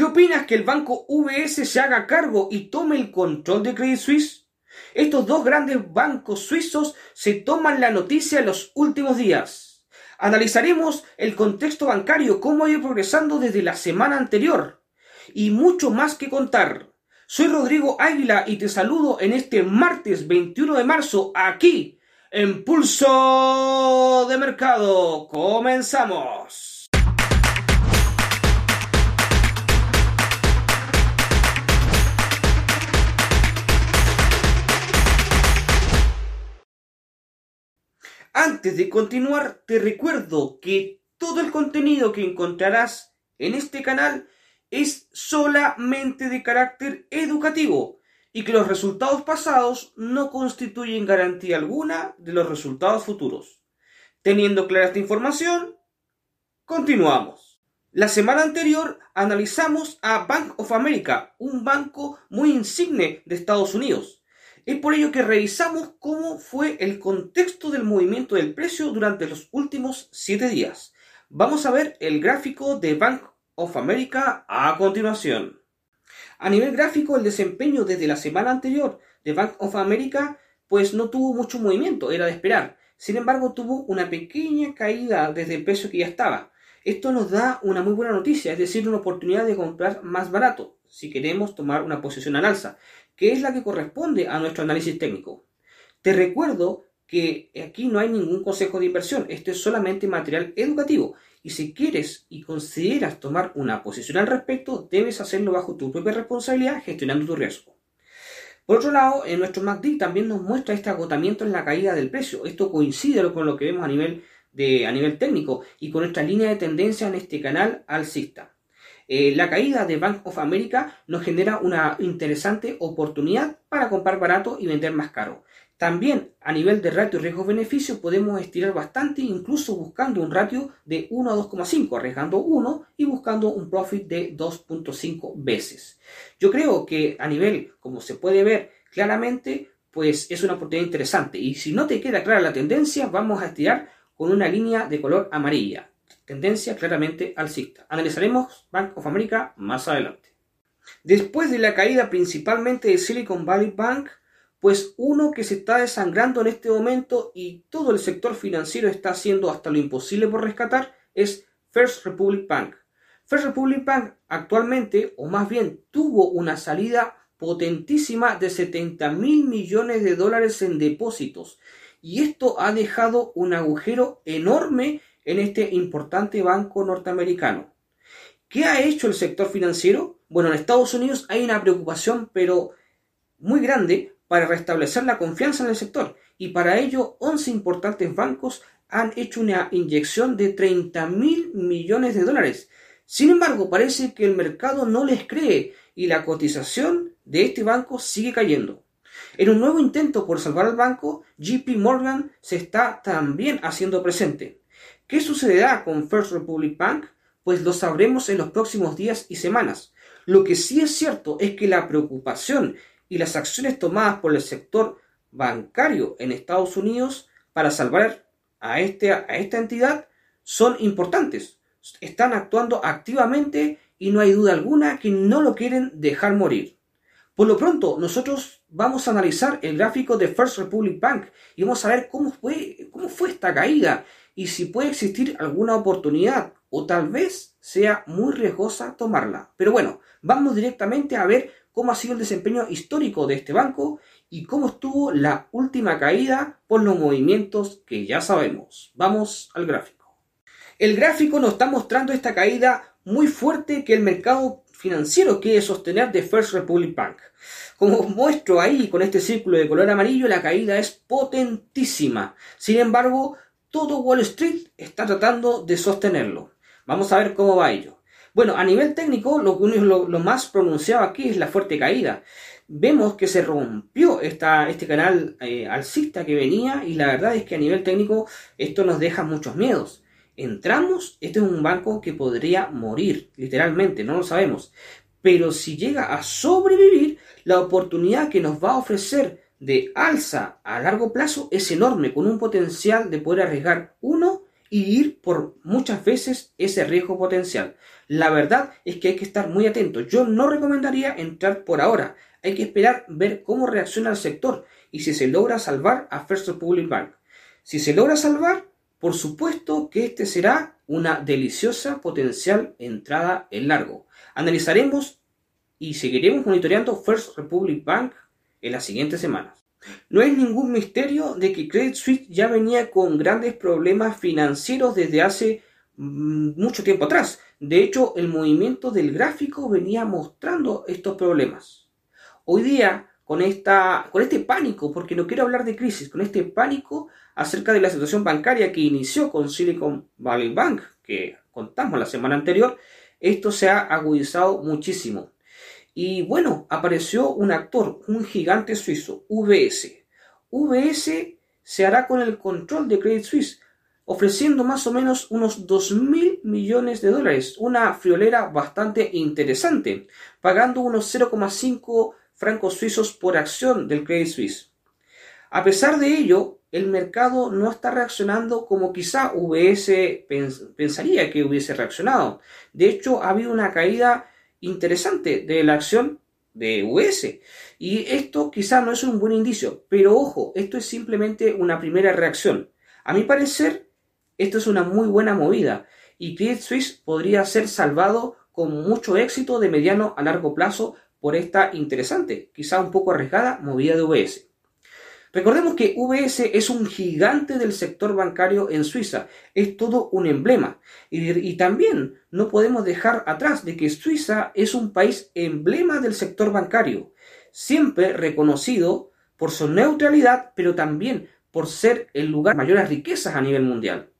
¿Qué opinas que el banco UBS se haga cargo y tome el control de Credit Suisse? Estos dos grandes bancos suizos se toman la noticia en los últimos días. Analizaremos el contexto bancario, cómo ha ido progresando desde la semana anterior y mucho más que contar. Soy Rodrigo Águila y te saludo en este martes 21 de marzo aquí en Pulso de Mercado. Comenzamos. Antes de continuar, te recuerdo que todo el contenido que encontrarás en este canal es solamente de carácter educativo y que los resultados pasados no constituyen garantía alguna de los resultados futuros. Teniendo clara esta información, continuamos. La semana anterior analizamos a Bank of America, un banco muy insigne de Estados Unidos es por ello que revisamos cómo fue el contexto del movimiento del precio durante los últimos 7 días. Vamos a ver el gráfico de Bank of America a continuación. A nivel gráfico, el desempeño desde la semana anterior de Bank of America pues no tuvo mucho movimiento, era de esperar. Sin embargo, tuvo una pequeña caída desde el precio que ya estaba. Esto nos da una muy buena noticia, es decir, una oportunidad de comprar más barato si queremos tomar una posición al alza que es la que corresponde a nuestro análisis técnico. Te recuerdo que aquí no hay ningún consejo de inversión, esto es solamente material educativo y si quieres y consideras tomar una posición al respecto, debes hacerlo bajo tu propia responsabilidad gestionando tu riesgo. Por otro lado, en nuestro MACD también nos muestra este agotamiento en la caída del precio. Esto coincide con lo que vemos a nivel, de, a nivel técnico y con nuestra línea de tendencia en este canal alcista. Eh, la caída de Bank of America nos genera una interesante oportunidad para comprar barato y vender más caro. También a nivel de ratio riesgo-beneficio podemos estirar bastante, incluso buscando un ratio de 1 a 2,5, arriesgando 1 y buscando un profit de 2.5 veces. Yo creo que a nivel, como se puede ver claramente, pues es una oportunidad interesante. Y si no te queda clara la tendencia, vamos a estirar con una línea de color amarilla tendencia claramente alcista. Analizaremos Bank of America más adelante. Después de la caída principalmente de Silicon Valley Bank, pues uno que se está desangrando en este momento y todo el sector financiero está haciendo hasta lo imposible por rescatar es First Republic Bank. First Republic Bank actualmente, o más bien tuvo una salida potentísima de 70 mil millones de dólares en depósitos y esto ha dejado un agujero enorme en este importante banco norteamericano. ¿Qué ha hecho el sector financiero? Bueno, en Estados Unidos hay una preocupación, pero muy grande, para restablecer la confianza en el sector. Y para ello, 11 importantes bancos han hecho una inyección de 30 mil millones de dólares. Sin embargo, parece que el mercado no les cree y la cotización de este banco sigue cayendo. En un nuevo intento por salvar al banco, JP Morgan se está también haciendo presente. ¿Qué sucederá con First Republic Bank? Pues lo sabremos en los próximos días y semanas. Lo que sí es cierto es que la preocupación y las acciones tomadas por el sector bancario en Estados Unidos para salvar a, este, a esta entidad son importantes. Están actuando activamente y no hay duda alguna que no lo quieren dejar morir. Por lo pronto, nosotros vamos a analizar el gráfico de First Republic Bank y vamos a ver cómo fue, cómo fue esta caída y si puede existir alguna oportunidad o tal vez sea muy riesgosa tomarla. Pero bueno, vamos directamente a ver cómo ha sido el desempeño histórico de este banco y cómo estuvo la última caída por los movimientos que ya sabemos. Vamos al gráfico. El gráfico nos está mostrando esta caída muy fuerte que el mercado financiero quiere sostener de First Republic Bank. Como muestro ahí con este círculo de color amarillo, la caída es potentísima. Sin embargo, todo Wall Street está tratando de sostenerlo. Vamos a ver cómo va ello. Bueno, a nivel técnico, lo, lo, más pronunciado aquí es la fuerte caída. Vemos que se rompió esta, este canal eh, alcista que venía y la verdad es que a nivel técnico esto nos deja muchos miedos. Entramos, este es un banco que podría morir, literalmente, no lo sabemos. Pero si llega a sobrevivir, la oportunidad que nos va a ofrecer de alza a largo plazo es enorme, con un potencial de poder arriesgar 1 y ir por muchas veces ese riesgo potencial. La verdad es que hay que estar muy atento. Yo no recomendaría entrar por ahora. Hay que esperar ver cómo reacciona el sector y si se logra salvar a First Republic Bank. Si se logra salvar, por supuesto que este será una deliciosa potencial entrada en largo. Analizaremos y seguiremos monitoreando First Republic Bank en las siguientes semanas. No es ningún misterio de que Credit Suisse ya venía con grandes problemas financieros desde hace mm, mucho tiempo atrás. De hecho, el movimiento del gráfico venía mostrando estos problemas. Hoy día, con, esta, con este pánico, porque no quiero hablar de crisis, con este pánico acerca de la situación bancaria que inició con Silicon Valley Bank, que contamos la semana anterior, esto se ha agudizado muchísimo. Y bueno, apareció un actor, un gigante suizo, UBS. UBS se hará con el control de Credit Suisse, ofreciendo más o menos unos 2 mil millones de dólares, una friolera bastante interesante, pagando unos 0,5 francos suizos por acción del Credit Suisse. A pesar de ello, el mercado no está reaccionando como quizá UBS pensaría que hubiese reaccionado. De hecho, ha habido una caída interesante de la acción de US. Y esto quizá no es un buen indicio, pero ojo, esto es simplemente una primera reacción. A mi parecer, esto es una muy buena movida y Credit Suisse podría ser salvado con mucho éxito de mediano a largo plazo por esta interesante, quizá un poco arriesgada movida de UBS. Recordemos que UBS es un gigante del sector bancario en Suiza, es todo un emblema. Y, también no podemos dejar atrás de que Suiza es un país emblema del sector bancario, siempre reconocido por su neutralidad, pero también por ser el lugar de mayores riquezas a nivel mundial.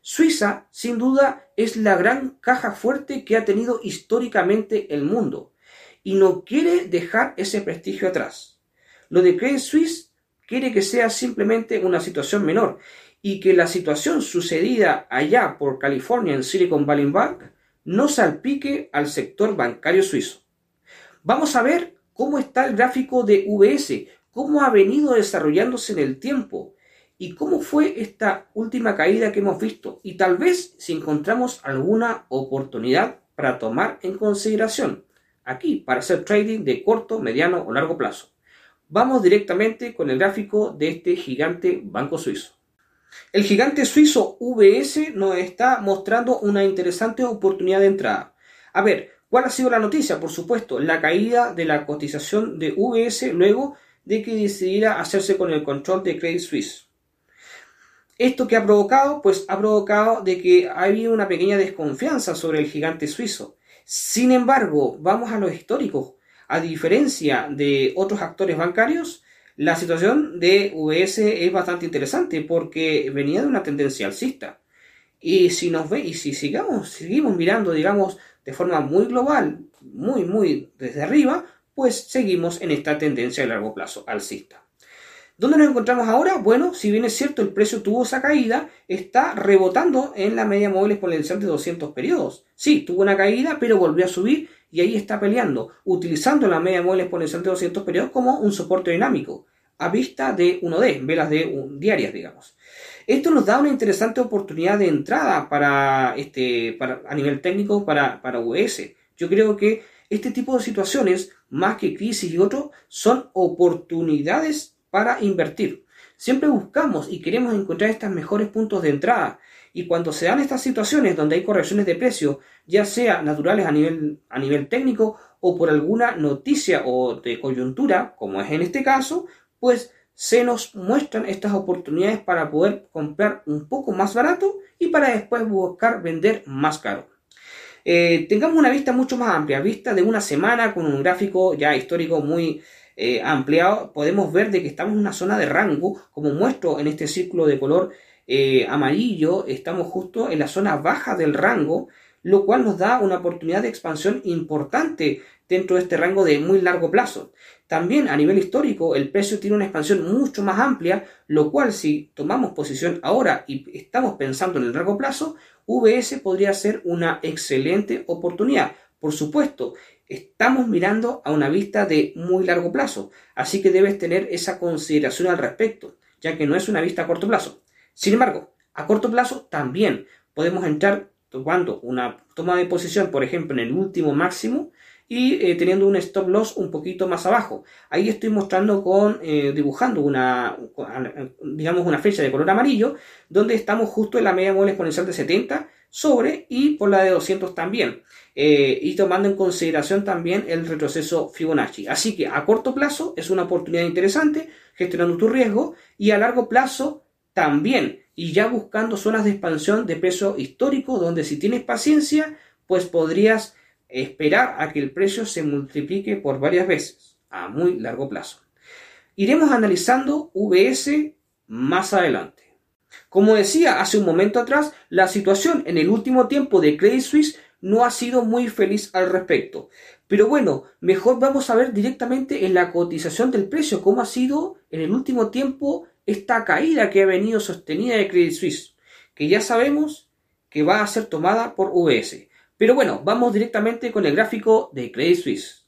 Suiza, sin duda, es la gran caja fuerte que ha tenido históricamente el mundo y no quiere dejar ese prestigio atrás. Lo de Credit Suisse quiere que sea simplemente una situación menor y que la situación sucedida allá por California en Silicon Valley Bank no salpique al sector bancario suizo. Vamos a ver cómo está el gráfico de VS, cómo ha venido desarrollándose en el tiempo y cómo fue esta última caída que hemos visto y tal vez si encontramos alguna oportunidad para tomar en consideración aquí para hacer trading de corto, mediano o largo plazo. Vamos directamente con el gráfico de este gigante banco suizo. El gigante suizo VS nos está mostrando una interesante oportunidad de entrada. A ver, ¿cuál ha sido la noticia? Por supuesto, la caída de la cotización de VS luego de que decidiera hacerse con el control de Credit Suisse. ¿Esto que ha provocado? Pues ha provocado de que ha habido una pequeña desconfianza sobre el gigante suizo. Sin embargo, vamos a los históricos. A diferencia de otros actores bancarios, la situación de UBS es bastante interesante porque venía de una tendencia alcista. Y si nos ve, y si sigamos, seguimos mirando, digamos, de forma muy global, muy, muy desde arriba, pues seguimos en esta tendencia de largo plazo alcista. ¿Dónde nos encontramos ahora? Bueno, si bien es cierto el precio tuvo esa caída, está rebotando en la media móvil exponencial de 200 periodos. Sí, tuvo una caída, pero volvió a subir y ahí está peleando, utilizando la media móvil exponencial de 200 periodos como un soporte dinámico, a vista de 1D, velas de diarias, digamos. Esto nos da una interesante oportunidad de entrada para este, para, a nivel técnico para, para US. Yo creo que este tipo de situaciones, más que crisis y otros, son oportunidades para invertir. Siempre buscamos y queremos encontrar estos mejores puntos de entrada. Y cuando se dan estas situaciones donde hay correcciones de precio, ya sea naturales a nivel, a nivel técnico o por alguna noticia o de coyuntura, como es en este caso, pues se nos muestran estas oportunidades para poder comprar un poco más barato y para después buscar vender más caro. Eh, tengamos una vista mucho más amplia, vista de una semana con un gráfico ya histórico muy eh, ampliado, podemos ver de que estamos en una zona de rango, como muestro en este círculo de color eh, amarillo, estamos justo en la zona baja del rango, lo cual nos da una oportunidad de expansión importante dentro de este rango de muy largo plazo. También a nivel histórico el precio tiene una expansión mucho más amplia, lo cual si tomamos posición ahora y estamos pensando en el largo plazo, VS podría ser una excelente oportunidad. Por supuesto, estamos mirando a una vista de muy largo plazo, así que debes tener esa consideración al respecto, ya que no es una vista a corto plazo. Sin embargo, A corto plazo también podemos entrar tomando una toma de posición, por ejemplo, en el último máximo y eh, teniendo un stop loss un poquito más abajo. Ahí estoy mostrando con, eh, dibujando una, digamos, una fecha de color amarillo, donde estamos justo en la media móvil exponencial de 70 sobre y por la de 200 también. Eh, y tomando en consideración también el retroceso Fibonacci. Así que a corto plazo es una oportunidad interesante gestionando tu riesgo y a largo plazo también y ya buscando zonas de expansión de peso histórico donde si tienes paciencia pues podrías esperar a que el precio se multiplique por varias veces a muy largo plazo. Iremos analizando VS más adelante. Como decía hace un momento atrás, la situación en el último tiempo de Credit Suisse no ha sido muy feliz al respecto. Pero bueno, mejor vamos a ver directamente en la cotización del precio cómo ha sido en el último tiempo esta caída que ha venido sostenida de Credit Suisse, que ya sabemos que va a ser tomada por VS. Pero bueno, vamos directamente con el gráfico de Credit Suisse.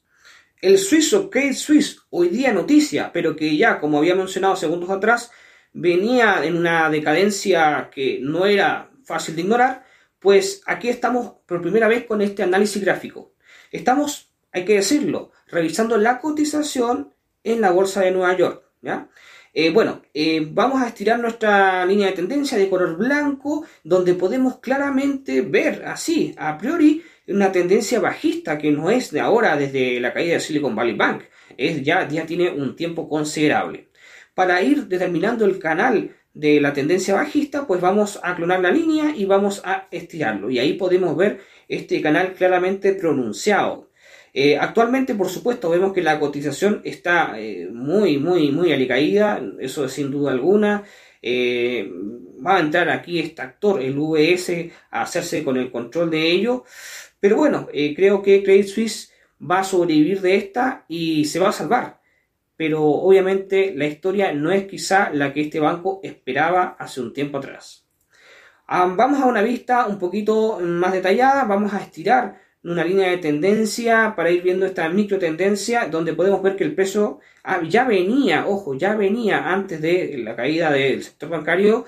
El suizo Credit Suisse, hoy día noticia, pero que ya, como había mencionado segundos atrás, venía en una decadencia que no era fácil de ignorar, pues aquí estamos por primera vez con este análisis gráfico. Estamos, hay que decirlo, revisando la cotización en la bolsa de Nueva York. ¿ya? Eh, bueno, eh, vamos a estirar nuestra línea de tendencia de color blanco, donde podemos claramente ver así, a priori, una tendencia bajista que no es de ahora desde la caída de Silicon Valley Bank, es ya, ya tiene un tiempo considerable. Para ir determinando el canal de la tendencia bajista, pues vamos a clonar la línea y vamos a estirarlo. Y ahí podemos ver este canal claramente pronunciado. Eh, actualmente, por supuesto, vemos que la cotización está eh, muy, muy, muy alicaída, eso sin duda alguna. Eh, va a entrar aquí este actor, el VS, a hacerse con el control de ello. Pero bueno, creo que Credit Suisse va a sobrevivir de esta y se va a salvar. Pero obviamente la historia no es quizá la que este banco esperaba hace un tiempo atrás. Ah, vamos a una vista un poquito más detallada, vamos a estirar una línea de tendencia para ir viendo esta micro tendencia donde podemos ver que el peso ah, ya venía, ojo, ya venía antes de la caída del sector bancario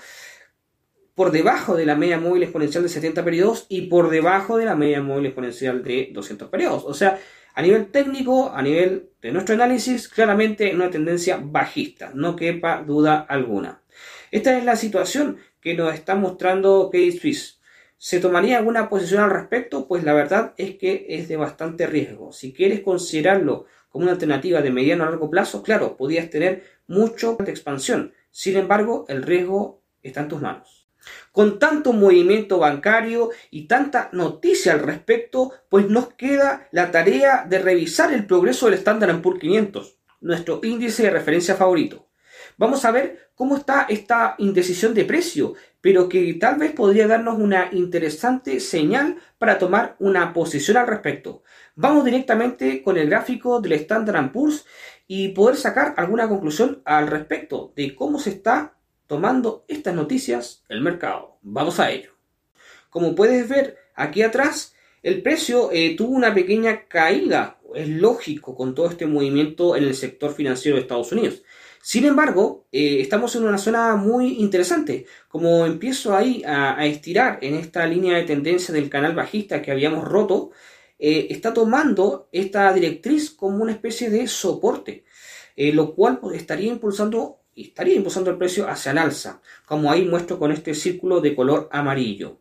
por debajo de la media móvil exponencial de 70 periodos y por debajo de la media móvil exponencial de 200 periodos. O sea, a nivel técnico, a nivel de nuestro análisis, claramente una tendencia bajista, no quepa duda alguna. Esta es la situación que nos está mostrando Credit Suisse. ¿Se tomaría alguna posición al respecto? Pues la verdad es que es de bastante riesgo. Si quieres considerarlo como una alternativa de mediano a largo plazo, claro, podrías tener mucho de expansión. Sin embargo, el riesgo está en tus manos. Con tanto movimiento bancario y tanta noticia al respecto, pues nos queda la tarea de revisar el progreso del Standard Poor's 500, nuestro índice de referencia favorito. Vamos a ver cómo está esta indecisión de precio, pero que tal vez podría darnos una interesante señal para tomar una posición al respecto. Vamos directamente con el gráfico del Standard Poor's y poder sacar alguna conclusión al respecto de cómo se está tomando estas noticias el mercado. Vamos a ello. Como puedes ver aquí atrás, el precio eh, tuvo una pequeña caída. Es lógico con todo este movimiento en el sector financiero de Estados Unidos. Sin embargo, eh, estamos en una zona muy interesante. Como empiezo ahí a, estirar en esta línea de tendencia del canal bajista que habíamos roto, eh, está tomando esta directriz como una especie de soporte, lo cual estaría impulsando estaría impulsando el precio hacia el alza, como ahí muestro con este círculo de color amarillo.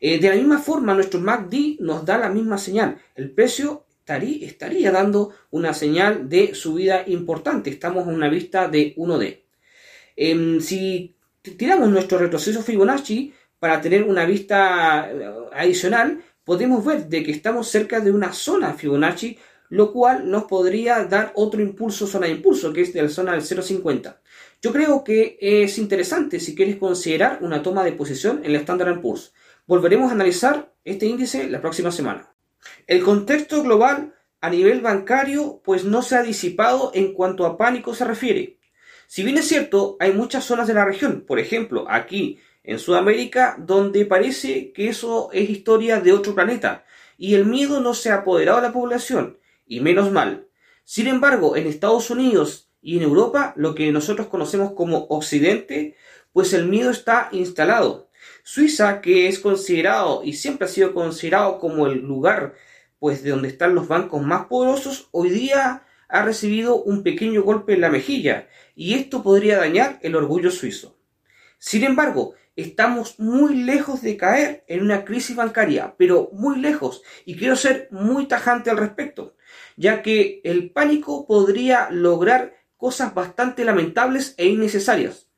de la misma forma, nuestro MACD nos da la misma señal. El precio estaría, dando una señal de subida importante. Estamos en una vista de 1D. Em, si tiramos nuestro retroceso Fibonacci para tener una vista eh, adicional, podemos ver de que estamos cerca de una zona Fibonacci, lo cual nos podría dar otro impulso, zona de impulso, que es de la zona del 0.50. Yo creo que es interesante si quieres considerar una toma de posición en el Standard Poor's. Volveremos a analizar este índice la próxima semana. El contexto global a nivel bancario pues no se ha disipado en cuanto a pánico se refiere. Si bien es cierto, hay muchas zonas de la región, por ejemplo, aquí en Sudamérica, donde parece que eso es historia de otro planeta y el miedo no se ha apoderado de la población, y menos mal. Sin embargo, en Estados Unidos y en Europa, lo que nosotros conocemos como Occidente, pues el miedo está instalado. Suiza, que es considerado y siempre ha sido considerado como el lugar pues de donde están los bancos más poderosos, hoy día ha recibido un pequeño golpe en la mejilla y esto podría dañar el orgullo suizo. Sin embargo, estamos muy lejos de caer en una crisis bancaria, pero muy lejos, y quiero ser muy tajante al respecto, ya que el pánico podría lograr cosas bastante lamentables e innecesarias.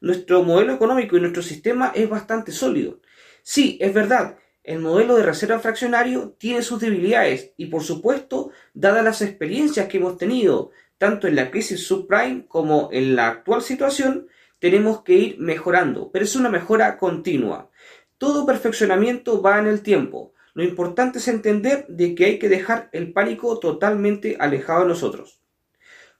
Nuestro modelo económico y nuestro sistema es bastante sólido. Sí, es verdad, el modelo de reserva fraccionario tiene sus debilidades y por supuesto, dadas las experiencias que hemos tenido tanto en la crisis subprime como en la actual situación, tenemos que ir mejorando, pero es una mejora continua. Todo perfeccionamiento va en el tiempo. Lo importante es entender de que hay que dejar el pánico totalmente alejado de nosotros.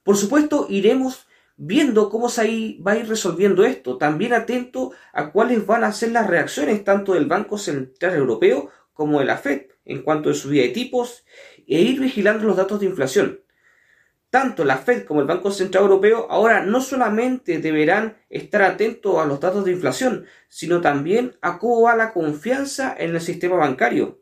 Por supuesto, iremos viendo cómo se va a ir resolviendo esto, también atento a cuáles van a ser las reacciones tanto del Banco Central Europeo como de la Fed en cuanto a subida de tipos e ir vigilando los datos de inflación. Tanto la Fed como el Banco Central Europeo ahora no solamente deberán estar atentos a los datos de inflación, sino también a cómo va la confianza en el sistema bancario,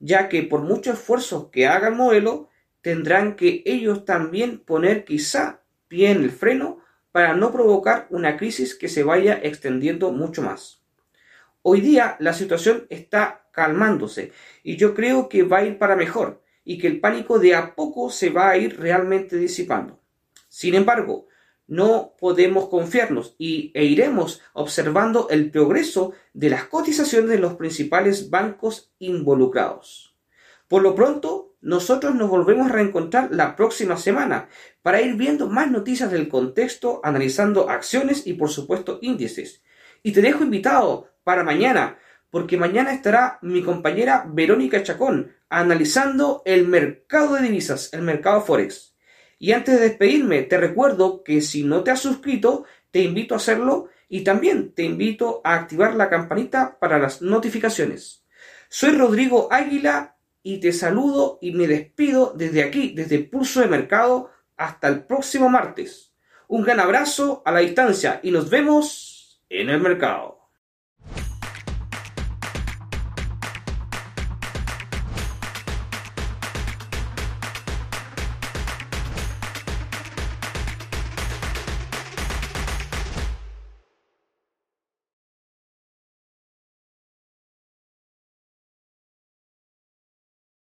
ya que por mucho esfuerzo que haga el modelo, tendrán que ellos también poner quizá pie en el freno para no provocar una crisis que se vaya extendiendo mucho más. Hoy día la situación está calmándose y yo creo que va a ir para mejor y que el pánico de a poco se va a ir realmente disipando. Sin embargo, no podemos confiarnos y, e iremos observando el progreso de las cotizaciones de los principales bancos involucrados. Por lo pronto, nosotros nos volvemos a reencontrar la próxima semana para ir viendo más noticias del contexto, analizando acciones y por supuesto índices. Y te dejo invitado para mañana, porque mañana estará mi compañera Verónica Chacón analizando el mercado de divisas, el mercado Forex. Y antes de despedirme, te recuerdo que si no te has suscrito, te invito a hacerlo y también te invito a activar la campanita para las notificaciones. Soy Rodrigo Águila y te saludo y me despido desde aquí, desde Pulso de Mercado, hasta el próximo martes. Un gran abrazo a la distancia y nos vemos en el mercado.